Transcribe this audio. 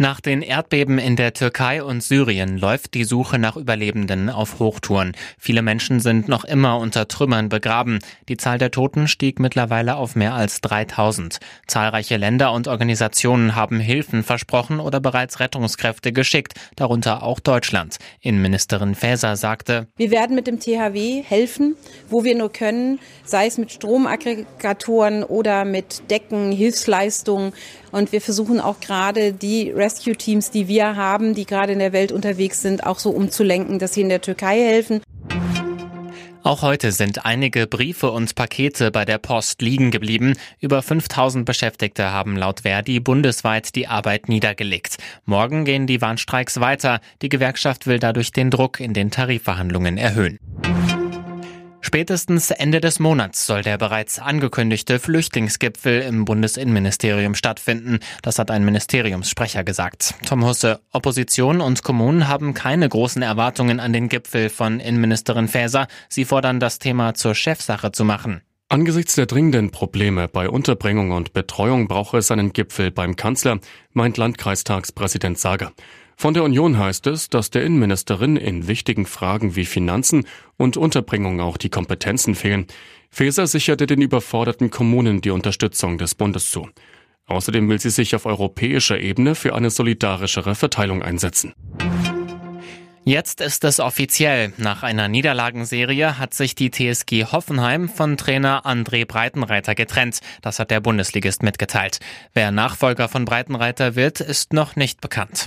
Nach den Erdbeben in der Türkei und Syrien läuft die Suche nach Überlebenden auf Hochtouren. Viele Menschen sind noch immer unter Trümmern begraben. Die Zahl der Toten stieg mittlerweile auf mehr als 3000. Zahlreiche Länder und Organisationen haben Hilfen versprochen oder bereits Rettungskräfte geschickt, darunter auch Deutschland. Innenministerin Faeser sagte, Wir werden mit dem THW helfen, wo wir nur können, sei es mit Stromaggregatoren oder mit Decken, Hilfsleistungen. Und wir versuchen auch gerade die Rescue-Teams, die wir haben, die gerade in der Welt unterwegs sind, auch so umzulenken, dass sie in der Türkei helfen. Auch heute sind einige Briefe und Pakete bei der Post liegen geblieben. Über 5000 Beschäftigte haben laut Verdi bundesweit die Arbeit niedergelegt. Morgen gehen die Warnstreiks weiter. Die Gewerkschaft will dadurch den Druck in den Tarifverhandlungen erhöhen. Spätestens Ende des Monats soll der bereits angekündigte Flüchtlingsgipfel im Bundesinnenministerium stattfinden. Das hat ein Ministeriumssprecher gesagt. Tom Husse, Opposition und Kommunen haben keine großen Erwartungen an den Gipfel von Innenministerin Faeser. Sie fordern, das Thema zur Chefsache zu machen. Angesichts der dringenden Probleme bei Unterbringung und Betreuung brauche es einen Gipfel beim Kanzler, meint Landkreistagspräsident Sager. Von der Union heißt es, dass der Innenministerin in wichtigen Fragen wie Finanzen und Unterbringung auch die Kompetenzen fehlen. Faeser sicherte den überforderten Kommunen die Unterstützung des Bundes zu. Außerdem will sie sich auf europäischer Ebene für eine solidarischere Verteilung einsetzen. Jetzt ist es offiziell. Nach einer Niederlagenserie hat sich die TSG Hoffenheim von Trainer André Breitenreiter getrennt. Das hat der Bundesligist mitgeteilt. Wer Nachfolger von Breitenreiter wird, ist noch nicht bekannt.